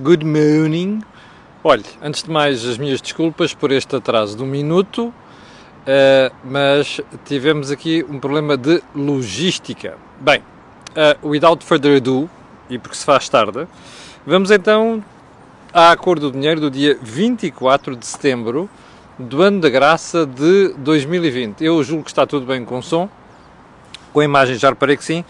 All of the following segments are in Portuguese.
Good morning. Olhe, antes de mais, as minhas desculpas por este atraso de um minuto, uh, mas tivemos aqui um problema de logística. Bem, uh, without further ado, e porque se faz tarde, vamos então à cor do dinheiro do dia 24 de setembro do ano da graça de 2020. Eu julgo que está tudo bem com o som, com a imagem já reparei que sim.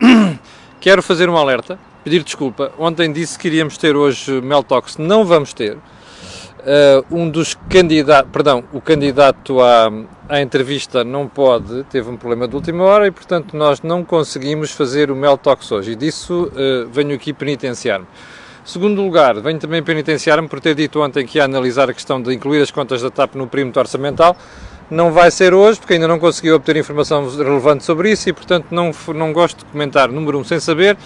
Quero fazer um alerta pedir desculpa. Ontem disse que iríamos ter hoje Mel Talks, não vamos ter. Uh, um dos candidatos, perdão, o candidato à, à entrevista não pode, teve um problema de última hora e, portanto, nós não conseguimos fazer o Mel Talks hoje. E disso uh, venho aqui penitenciar-me. Segundo lugar, venho também penitenciar-me por ter dito ontem que ia analisar a questão de incluir as contas da TAP no perímetro orçamental. Não vai ser hoje, porque ainda não consegui obter informação relevante sobre isso e, portanto, não, não gosto de comentar, número um, sem saber.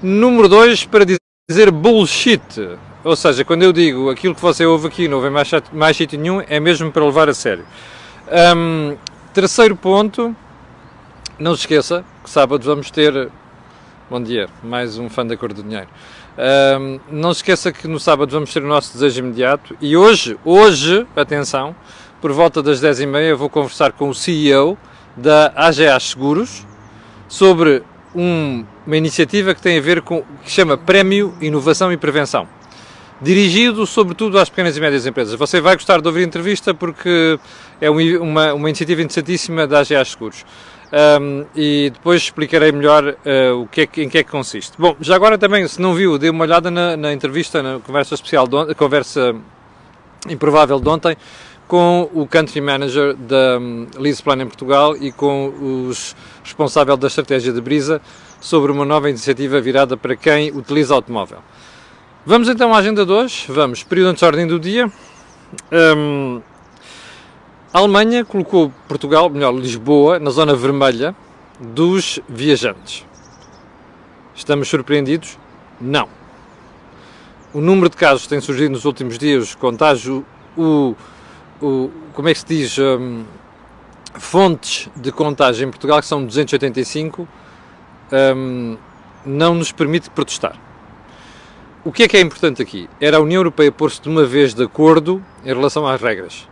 Número 2, para dizer bullshit. Ou seja, quando eu digo aquilo que você ouve aqui não vem mais, mais sítio nenhum, é mesmo para levar a sério. Um, terceiro ponto, não se esqueça que sábado vamos ter. Bom dia, mais um fã da cor do dinheiro. Um, não se esqueça que no sábado vamos ter o nosso desejo imediato e hoje, hoje, atenção, por volta das 10h30 vou conversar com o CEO da AGA Seguros sobre um, uma iniciativa que tem a ver com que chama Prémio Inovação e Prevenção, dirigido sobretudo às pequenas e médias empresas. Você vai gostar de ouvir a entrevista porque é uma, uma iniciativa interessantíssima da AGA Seguros. Um, e depois explicarei melhor uh, o que é, em que é que consiste. Bom, já agora também, se não viu, dê uma olhada na, na entrevista, na conversa especial, de, conversa improvável de ontem, com o Country Manager da um, Plan em Portugal e com os responsável da estratégia de Brisa sobre uma nova iniciativa virada para quem utiliza automóvel. Vamos então à agenda de hoje. Vamos, período antes de ordem do dia. Um, a Alemanha colocou Portugal, melhor, Lisboa, na zona vermelha dos viajantes. Estamos surpreendidos? Não. O número de casos que tem surgido nos últimos dias, contágio, o o, como é que se diz, um, fontes de contagem em Portugal, que são 285, um, não nos permite protestar. O que é que é importante aqui? Era a União Europeia pôr-se de uma vez de acordo em relação às regras.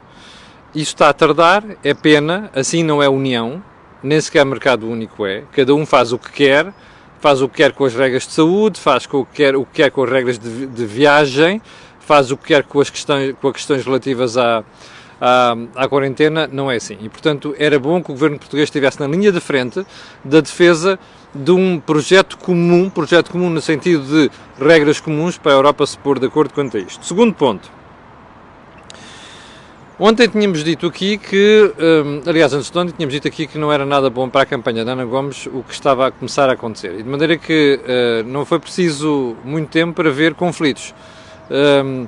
Isso está a tardar, é pena, assim não é União, nem sequer mercado único é. Cada um faz o que quer, faz o que quer com as regras de saúde, faz o que quer, o que quer com as regras de, de viagem, faz o que quer com as questões, com as questões relativas à, à, à, quarentena, não é assim. E, portanto, era bom que o governo português estivesse na linha de frente da defesa de um projeto comum, projeto comum no sentido de regras comuns para a Europa se pôr de acordo quanto a isto. Segundo ponto. Ontem tínhamos dito aqui que, aliás, antes de ontem tínhamos dito aqui que não era nada bom para a campanha da Ana Gomes o que estava a começar a acontecer. E de maneira que uh, não foi preciso muito tempo para ver conflitos. Um,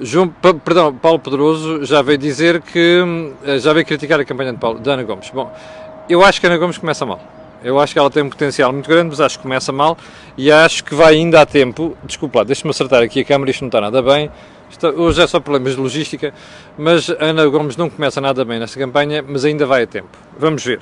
João, perdão, Paulo Pedroso já veio dizer que eh, já veio criticar a campanha de, Paulo, de Ana Gomes. Bom, eu acho que Ana Gomes começa mal. Eu acho que ela tem um potencial muito grande, mas acho que começa mal e acho que vai ainda a tempo. Desculpa lá, deixa-me acertar aqui a câmera, isto não está nada bem. Hoje é só problemas de logística, mas Ana Gomes não começa nada bem nesta campanha, mas ainda vai a tempo. Vamos ver.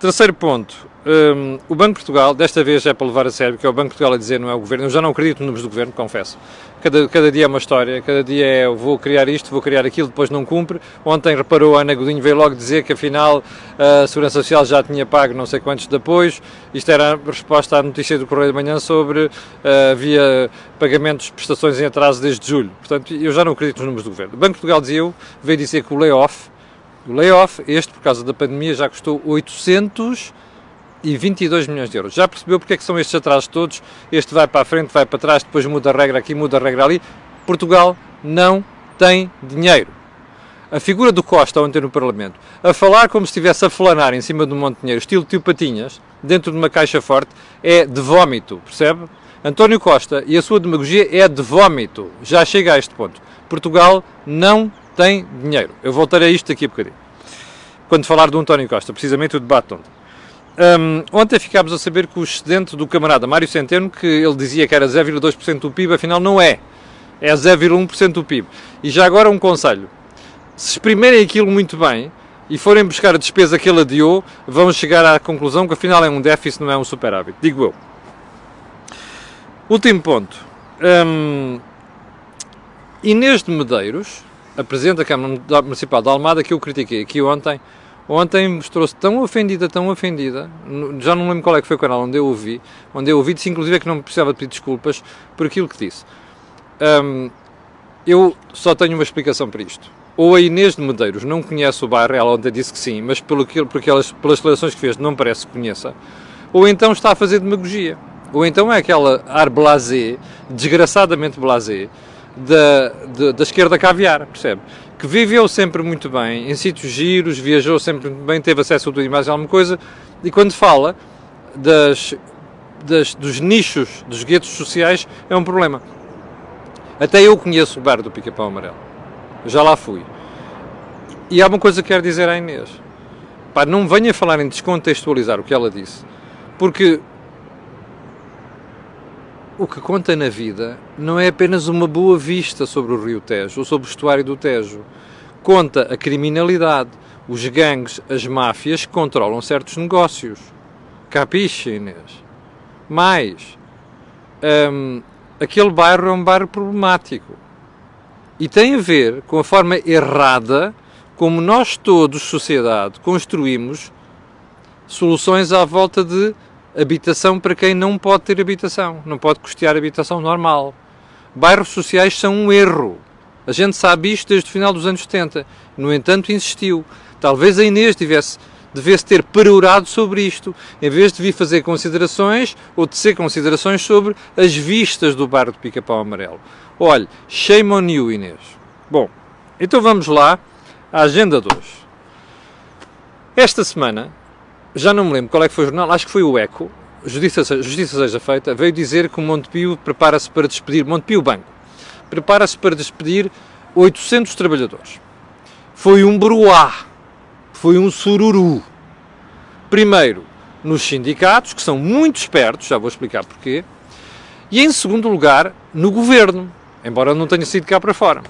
Terceiro ponto, um, o Banco de Portugal, desta vez é para levar a sério, porque é o Banco de Portugal a dizer, não é o Governo. Eu já não acredito nos números do Governo, confesso. Cada, cada dia é uma história, cada dia é vou criar isto, vou criar aquilo, depois não cumpre. Ontem reparou, a Ana Godinho veio logo dizer que afinal a Segurança Social já tinha pago não sei quantos de apoios. Isto era a resposta à notícia do Correio de Manhã sobre uh, havia pagamentos prestações em atraso desde julho. Portanto, eu já não acredito nos números do Governo. O Banco de Portugal dizia eu, veio dizer que o layoff o layoff, este por causa da pandemia, já custou 822 milhões de euros. Já percebeu porque é que são estes atrasos todos? Este vai para a frente, vai para trás, depois muda a regra aqui, muda a regra ali. Portugal não tem dinheiro. A figura do Costa ontem no Parlamento, a falar como se estivesse a flanar em cima de um monte de dinheiro, estilo tio Patinhas, dentro de uma caixa forte, é de vómito, percebe? António Costa e a sua demagogia é de vómito. Já chega a este ponto. Portugal não tem dinheiro. Eu voltarei a isto daqui a bocadinho. Quando falar do António Costa, precisamente o debate ontem. Um, ontem ficámos a saber que o excedente do camarada Mário Centeno, que ele dizia que era 0,2% do PIB, afinal não é. É 0,1% do PIB. E já agora um conselho. Se exprimirem aquilo muito bem e forem buscar a despesa que ele adiou, vão chegar à conclusão que afinal é um déficit, não é um superávit. Digo eu. Último ponto. hum, Inês de Medeiros, a Presidente da Câmara Municipal de Almada, que eu critiquei aqui ontem, ontem mostrou-se tão ofendida, tão ofendida, já não lembro qual é que foi o canal onde eu ouvi, onde eu ouvi, disse inclusive que não precisava de pedir desculpas por aquilo que disse. Hum, eu só tenho uma explicação para isto. Ou a Inês de Medeiros não conhece o bairro, ela ontem disse que sim, mas pelo que, por aquelas, pelas declarações que fez não parece que conheça, ou então está a fazer demagogia. Ou então é aquela ar blasé, desgraçadamente blasé, da, da, da esquerda caviar, percebe? Que viveu sempre muito bem, em sítios giros, viajou sempre muito bem, teve acesso a tudo e mais alguma coisa, e quando fala das, das, dos nichos, dos guetos sociais, é um problema. Até eu conheço o bar do Pica-Pau Amarelo. Já lá fui. E há uma coisa que quero dizer à Inês. Pá, não venha falar em descontextualizar o que ela disse, porque o que conta na vida não é apenas uma boa vista sobre o Rio Tejo ou sobre o estuário do Tejo. Conta a criminalidade, os gangues, as máfias que controlam certos negócios. Capiche, Inês? Mais, hum, aquele bairro é um bairro problemático. E tem a ver com a forma errada como nós todos, sociedade, construímos soluções à volta de habitação para quem não pode ter habitação, não pode custear habitação normal. Bairros sociais são um erro. A gente sabe isto desde o final dos anos 70. No entanto, insistiu. Talvez a Inês tivesse, devesse ter perorado sobre isto, em vez de vir fazer considerações ou de ser considerações sobre as vistas do bairro de Pica-Pau Amarelo. Olhe, shame on you, Inês. Bom, então vamos lá à agenda de hoje. Esta semana já não me lembro qual é que foi o jornal, acho que foi o Eco, Justiça, Justiça seja feita, veio dizer que o Montepio prepara-se para despedir, Montepio Banco, prepara-se para despedir 800 trabalhadores. Foi um bruá, foi um sururu. Primeiro, nos sindicatos, que são muito espertos, já vou explicar porquê, e em segundo lugar, no governo, embora não tenha sido cá para fora.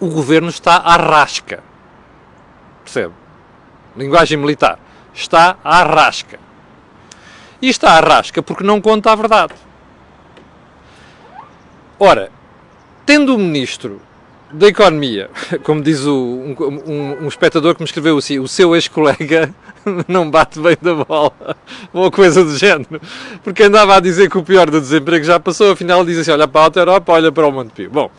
O governo está à rasca. Percebe? Linguagem militar está à rasca. E está à rasca porque não conta a verdade. Ora, tendo o ministro da Economia, como diz o, um, um, um, espectador que me escreveu assim, o seu ex-colega não bate bem da bola, ou coisa do género, porque andava a dizer que o pior do desemprego já passou, afinal diz assim, olha para a Alta Europa, olha para o Montepio. Bom,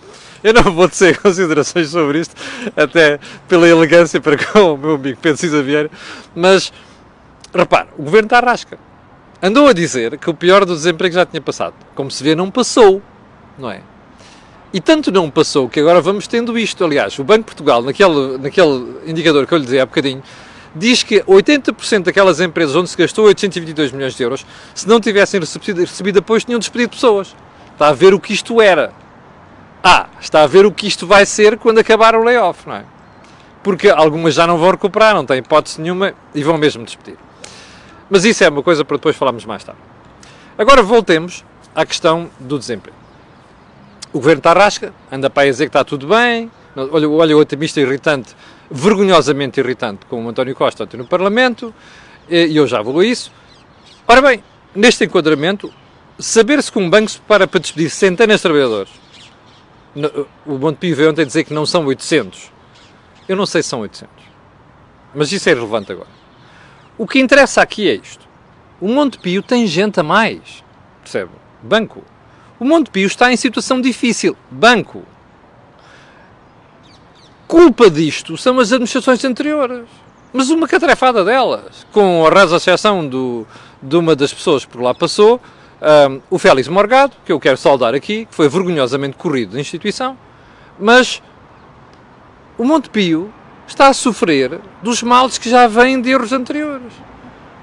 eu não vou dizer considerações sobre isto, até pela elegância para com o meu amigo Pedro Cisa Vieira, mas repara, o governo está à rasca. Andou a dizer que o pior do desemprego já tinha passado. Como se vê, não passou, não é? E tanto não passou que agora vamos tendo isto. Aliás, o Banco de Portugal, naquele, naquele indicador que eu lhe dizia há bocadinho, diz que 80% daquelas empresas onde se gastou 822 milhões de euros, se não tivessem recebido, recebido apoio, tinham despedido pessoas. Está a ver o que isto era. Ah, está a ver o que isto vai ser quando acabar o layoff, não é? Porque algumas já não vão recuperar, não têm hipótese nenhuma e vão mesmo despedir. Mas isso é uma coisa para depois falarmos mais tarde. Agora voltemos à questão do desemprego. O governo está rasca, anda para a dizer que está tudo bem. Olha, olha o otimista irritante, vergonhosamente irritante, como o António Costa ontem no Parlamento, e eu já vou isso. Ora bem, neste enquadramento, saber-se que um banco se prepara para despedir centenas de trabalhadores. O Montepio veio ontem dizer que não são 800. Eu não sei se são 800. Mas isso é irrelevante agora. O que interessa aqui é isto. O Montepio tem gente a mais. Percebe? Banco. O Montepio está em situação difícil. Banco. Culpa disto são as administrações anteriores. Mas uma catrefada delas. Com a rasa exceção do, de uma das pessoas que por lá passou, um, o Félix Morgado, que eu quero saudar aqui, que foi vergonhosamente corrido da instituição, mas o Montepio está a sofrer dos males que já vêm de erros anteriores.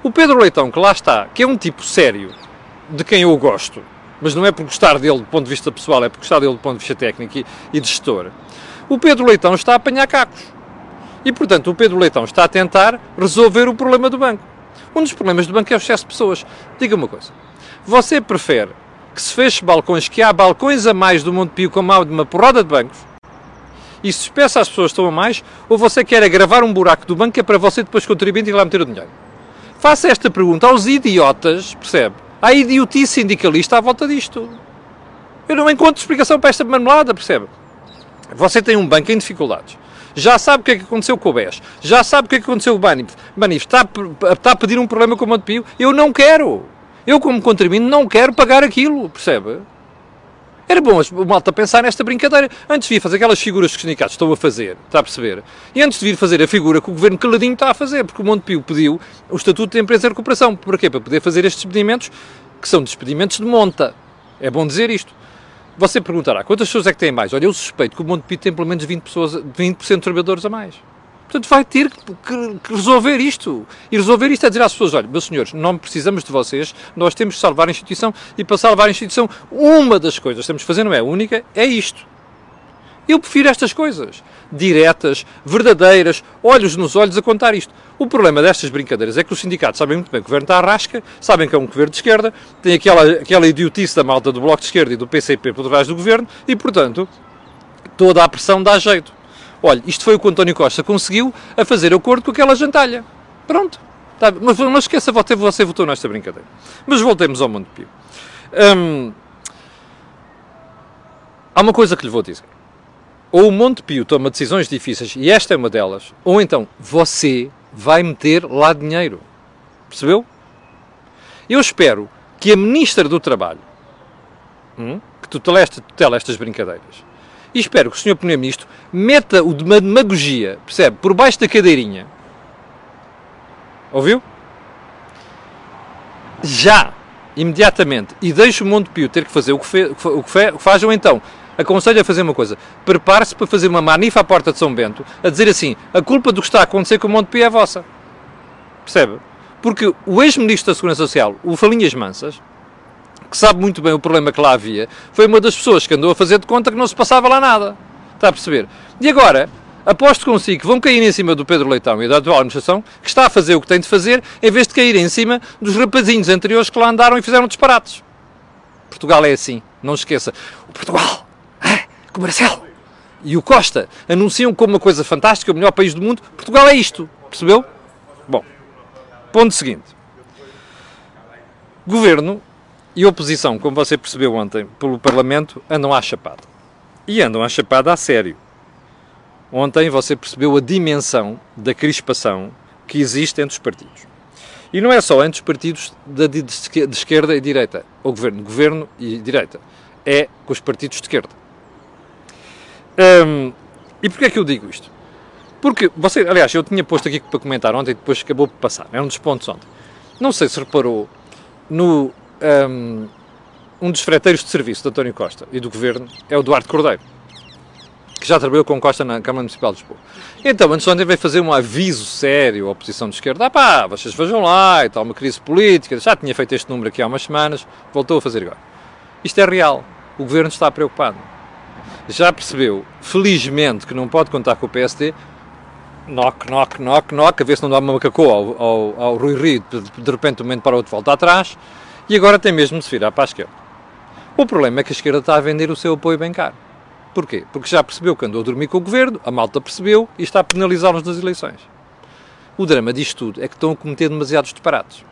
O Pedro Leitão, que lá está, que é um tipo sério, de quem eu gosto, mas não é por gostar dele do ponto de vista pessoal, é por gostar dele do ponto de vista técnico e, e de gestor, o Pedro Leitão está a apanhar cacos. E, portanto, o Pedro Leitão está a tentar resolver o problema do banco. Um dos problemas do banco é o excesso de pessoas. Diga uma coisa. Você prefere que se feche balcões, que há balcões a mais do Monte Pio como há de uma porrada de bancos, e despeça as pessoas estão a mais, ou você quer agravar um buraco do banco que é para você depois contribuir e lá meter o dinheiro? Faça esta pergunta aos idiotas, percebe? Há idiotice sindicalista à volta disto. Eu não encontro explicação para esta marmelada, percebe? Você tem um banco em dificuldades. Já sabe o que é que aconteceu com o BES. Já sabe o que é que aconteceu com o Banif. Banif está, a- está a pedir um problema com o Montepio. Eu não quero. Eu, como contribuinte, não quero pagar aquilo, percebe? Era bom o malta pensar nesta brincadeira. Antes de vir fazer aquelas figuras que os sindicatos estão a fazer, está a perceber? E antes de vir fazer a figura que o governo caladinho está a fazer, porque o Montepio pediu o Estatuto de Empresa de Recuperação. Para quê? Para poder fazer estes despedimentos, que são despedimentos de monta. É bom dizer isto. Você perguntará, quantas pessoas é que têm mais? Olha, eu suspeito que o Montepio tem pelo menos 20%, pessoas, 20 de trabalhadores a mais. Portanto, vai ter que, que- que resolver isto. E resolver isto é dizer às pessoas, olha, meus senhores, não precisamos de vocês, nós temos de salvar a instituição e para salvar a instituição, uma das coisas que temos de fazer, não é única, é isto. Eu prefiro estas coisas, diretas, verdadeiras, olhos nos olhos a contar isto. O problema destas brincadeiras é que os sindicatos sabem muito bem que o governo está à rasca, sabem que é um governo de esquerda, tem aquela, aquela idiotice da malta do Bloco de Esquerda e do PCP por trás do governo e, portanto, toda a pressão dá jeito. Olha, isto foi o que o António Costa conseguiu a fazer acordo com aquela jantalha. Pronto. Tá, mas não esqueça, você, você votou nesta brincadeira. Mas voltemos ao Montepio. Hum, há uma coisa que lhe vou dizer. Ou o Montepio toma decisões difíceis, e esta é uma delas, ou então você vai meter lá dinheiro. Percebeu? Eu espero que a Ministra do Trabalho, hum, que tutela, esta, tutela estas brincadeiras, e espero que o Sr. Primeiro-Ministro meta o de uma demagogia, percebe, por baixo da cadeirinha. Ouviu? Já, imediatamente, e deixe o Montepio ter que fazer o que, fe, o que, fe, o que faz, ou então, aconselho a fazer uma coisa, prepare-se para fazer uma manifa à porta de São Bento, a dizer assim, a culpa do que está a acontecer com o Montepio é vossa. Percebe? Porque o ex-ministro da Segurança Social, o Falinhas Mansas, que sabe muito bem o problema que lá havia, foi uma das pessoas que andou a fazer de conta que não se passava lá nada. Está a perceber? E agora, aposto consigo que vão cair em cima do Pedro Leitão e da atual administração, que está a fazer o que tem de fazer, em vez de cair em cima dos rapazinhos anteriores que lá andaram e fizeram disparates. Portugal é assim, não esqueça. O Portugal, ah, com o Marcelo e o Costa anunciam como uma coisa fantástica, o melhor país do mundo. Portugal é isto, percebeu? Bom, ponto seguinte. Governo e oposição, como você percebeu ontem, pelo Parlamento, andam à chapada. E andam à chapada a sério. Ontem você percebeu a dimensão da crispação que existe entre os partidos. E não é só entre os partidos de, esquerda e direita, ou governo, governo e direita. É com os partidos de esquerda. Hum, e porquê é que eu digo isto? Porque, você, aliás, eu tinha posto aqui para comentar ontem e depois acabou por passar. É um dos pontos ontem. Não sei se reparou no um, um dos freteiros de serviço de António Costa e do Governo é o Duarte Cordeiro, que já trabalhou com Costa na Câmara Municipal de Lisboa. Então, antes ontem veio fazer um aviso sério à oposição de esquerda. Ah pá, vocês vejam lá e tal, uma crise política. Já tinha feito este número aqui há umas semanas, voltou a fazer agora. Isto é real. O Governo está preocupado. Já percebeu, felizmente, que não pode contar com o PSD. Knock, knock, knock, knock, a ver se não dá uma macacô ao, ao, ao Rui Rio, de, de repente, de um momento para o outro, volta atrás. E agora tem mesmo se virar para a esquerda. O problema é que a esquerda está a vender o seu apoio bem caro. Porquê? Porque já percebeu que andou a dormir com o governo, a malta percebeu e está a penalizá-los nas eleições. O drama disto tudo é que estão a cometer demasiados disparates.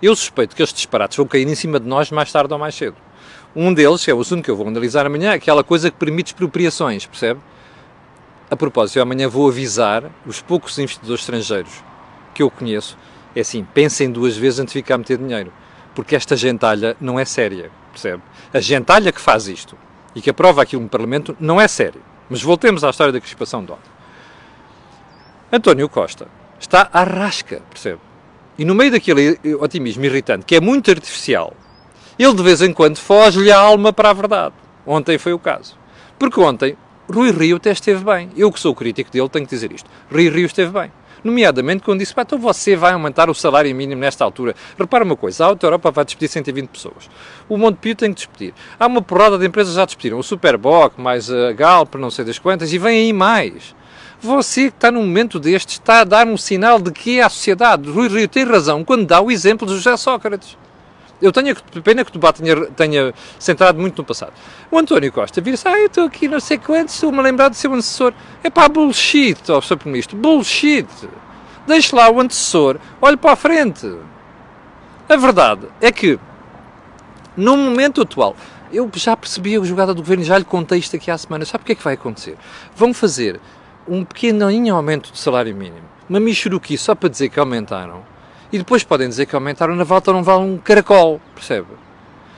Eu suspeito que estes disparates vão cair em cima de nós mais tarde ou mais cedo. Um deles, que é o assunto que eu vou analisar amanhã, é aquela coisa que permite expropriações, percebe? A propósito, eu amanhã vou avisar os poucos investidores estrangeiros que eu conheço, é assim, pensem duas vezes antes de ficar a meter dinheiro, porque esta gentalha não é séria, percebe? A gentalha que faz isto e que aprova aquilo no Parlamento não é séria. Mas voltemos à história da crispação de ontem. António Costa está à rasca, percebe? E no meio daquele otimismo irritante, que é muito artificial, ele de vez em quando foge-lhe a alma para a verdade. Ontem foi o caso. Porque ontem Rui Rio até esteve bem. Eu que sou crítico dele tenho que dizer isto. Rui Rio esteve bem. Nomeadamente quando disse, então você vai aumentar o salário mínimo nesta altura. Repara uma coisa, a Auto Europa vai despedir 120 pessoas. O Montepio tem que despedir. Há uma porrada de empresas que já despediram. O Superboc, mais a Galp, não sei das quantas, e vem aí mais. Você que está num momento destes está a dar um sinal de que é a sociedade. Rui Rio tem razão quando dá o exemplo de José Sócrates. Eu tenho pena que o debate tenha, tenha centrado muito no passado. O António Costa vira-se, ah, eu estou aqui não sei quantos, estou-me a lembrar de ser um antecessor. É pá, bullshit, ó, Sr. Primeiro-Ministro, bullshit. Deixe lá o antecessor, olhe para a frente. A verdade é que, no momento atual, eu já percebi a jogada do governo já lhe contei isto aqui há semana. Sabe o que é que vai acontecer? Vão fazer um pequenininho aumento do salário mínimo, uma michuruqui só para dizer que aumentaram, e depois podem dizer que aumentaram na volta não vale um caracol, percebe?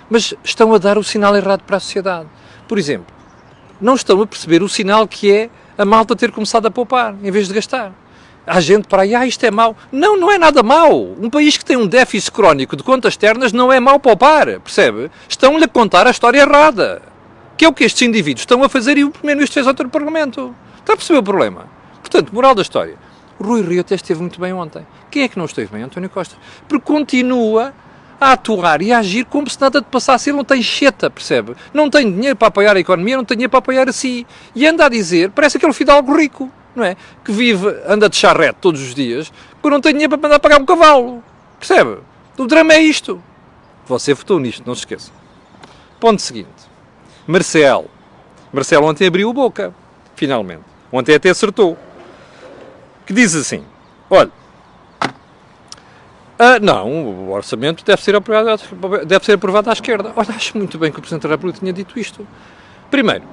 Mas estão a dar o sinal errado para a sociedade. Por exemplo, não estão a perceber o sinal que é a malta ter começado a poupar, em vez de gastar. Há gente para aí, ah, isto é mau. Não, não é nada mau. Um país que tem um déficit crónico de contas externas não é mau poupar, percebe? Estão-lhe a contar a história errada. Que é o que estes indivíduos estão a fazer e o Primeiro-Ministro fez outro parlamento. Está a perceber o problema? Portanto, moral da história. Rui Rio até esteve muito bem ontem. Quem é que não esteve bem? António Costa. Porque continua a atuar e a agir como se nada de passasse. Ele não tem cheta, percebe? Não tem dinheiro para apoiar a economia, não tem dinheiro para apoiar a si. E anda a dizer, parece aquele fidalgo rico não é? Que vive, anda de charrete todos os dias, porque não tem dinheiro para mandar pagar um cavalo. Percebe? O drama é isto. Você votou nisto, não se esqueça. Ponto seguinte. Marcelo. Marcelo ontem abriu a boca, finalmente. Ontem até acertou. Que diz assim: olha, ah, não, o orçamento deve ser, aprovado, deve ser aprovado à esquerda. Olha, acho muito bem que o Presidente da República tinha dito isto. Primeiro,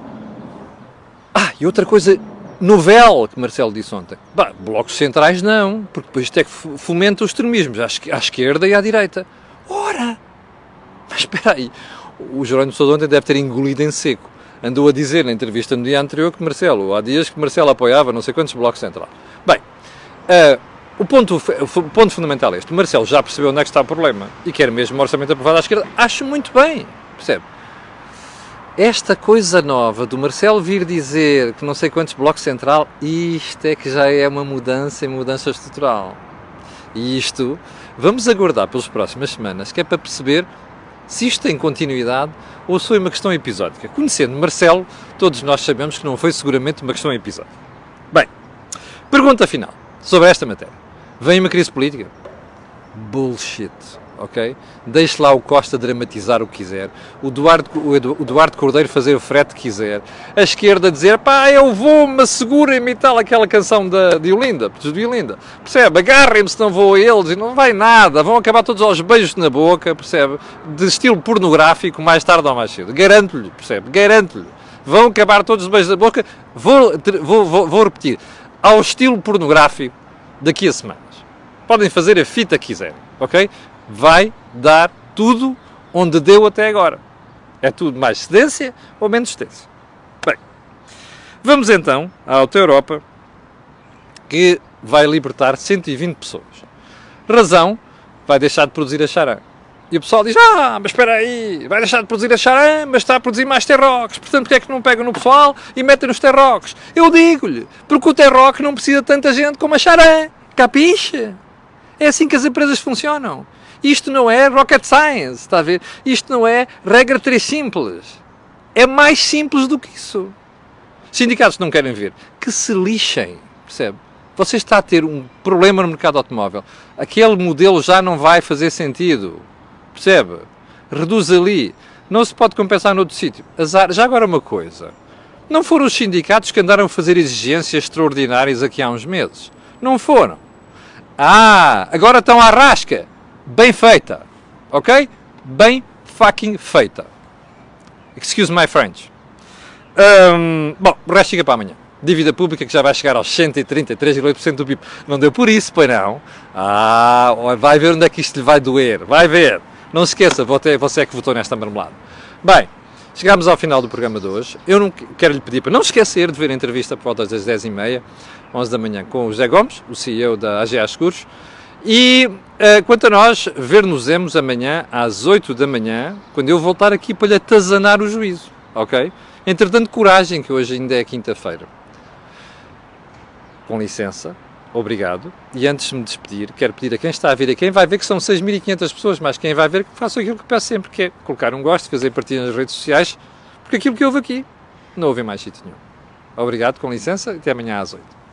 ah, e outra coisa novel que Marcelo disse ontem. Bah, blocos centrais não, porque depois isto é que fomenta os extremismos à, esquerda e à direita. Ora! Mas espera aí, o Jerónimo Sousa ontem deve ter engolido em seco. Andou a dizer na entrevista no dia anterior que Marcelo, há dias que Marcelo apoiava não sei quantos blocos centrais. Bem, uh, o, ponto, o ponto fundamental é este. Marcelo já percebeu onde é que está o problema e quer mesmo orçamento aprovado à esquerda. Acho muito bem, percebe? esta coisa nova do Marcelo vir dizer que não sei quantos blocos central, isto é que já é uma mudança e mudança estrutural. E isto vamos aguardar pelas próximas semanas, que é para perceber se isto tem continuidade ou se foi uma questão episódica. Conhecendo Marcelo, todos nós sabemos que não foi seguramente uma questão episódica. Bem, pergunta final sobre esta matéria. Vem uma crise política? Bullshit ok? Deixe lá o Costa dramatizar o que quiser, o Duarte, o Duarte Cordeiro fazer o frete que quiser, a esquerda dizer, pá, eu vou-me, assegurem-me e tal, aquela canção da, de Olinda, de Olinda, percebe? Agarrem-me se não vou a eles e não vai nada, vão acabar todos aos beijos na boca, percebe? De estilo pornográfico, mais tarde ou mais cedo, garanto-lhe, percebe? Garanto-lhe. Vão acabar todos os beijos na boca, vou, vou, vou, vou repetir, ao estilo pornográfico daqui a semanas. Podem fazer a fita que quiserem, ok? Vai dar tudo onde deu até agora. É tudo mais cedência ou menos cedência. Bem, vamos então à Auto Europa, que vai libertar 120 pessoas. Razão, vai deixar de produzir a charan. E o pessoal diz, ah, mas espera aí, vai deixar de produzir a charan, mas está a produzir mais terroques, portanto, porque é que não pegam no pessoal e metem nos terroques? Eu digo-lhe, porque o terroque não precisa de tanta gente como a charan, capiche? É assim que as empresas funcionam. Isto não é rocket science, está a ver? Isto não é regra 3 simples. É mais simples do que isso. Sindicatos não querem ver. Que se lixem, percebe? Você está a ter um problema no mercado automóvel. Aquele modelo já não vai fazer sentido. Percebe? Reduz ali. Não se pode compensar noutro sítio. Azar. Já agora uma coisa. Não foram os sindicatos que andaram a fazer exigências extraordinárias aqui há uns meses. Não foram. Ah, agora estão à rasca bem feita. Ok? Bem fucking feita. Excuse my French. Um, bom, o resto fica para amanhã. Dívida pública que já vai chegar aos 133,8% do PIB. Não deu por isso, pois não. Ah, vai ver onde é que isto lhe vai doer. Vai ver. Não se esqueça, você é que votou nesta marmelada. Bem, chegámos ao final do programa de hoje. Eu não quero lhe pedir para não esquecer de ver a entrevista por volta das 10h30, 11 da manhã, com o José Gomes, o CEO da AGA Seguros. E uh, quanto a nós, ver-nos-emos amanhã às 8 da manhã, quando eu voltar aqui para lhe atazanar o juízo, ok? Entretanto, coragem, que hoje ainda é quinta-feira. Com licença, obrigado. E antes de me despedir, quero pedir a quem está a ver, a quem vai ver, que são 6.500 pessoas, mas quem vai ver, que faça aquilo que peço sempre, que é colocar um gosto, fazer partilha nas redes sociais, porque aquilo que houve aqui, não houve mais sítio nenhum. Obrigado, com licença, até amanhã às 8.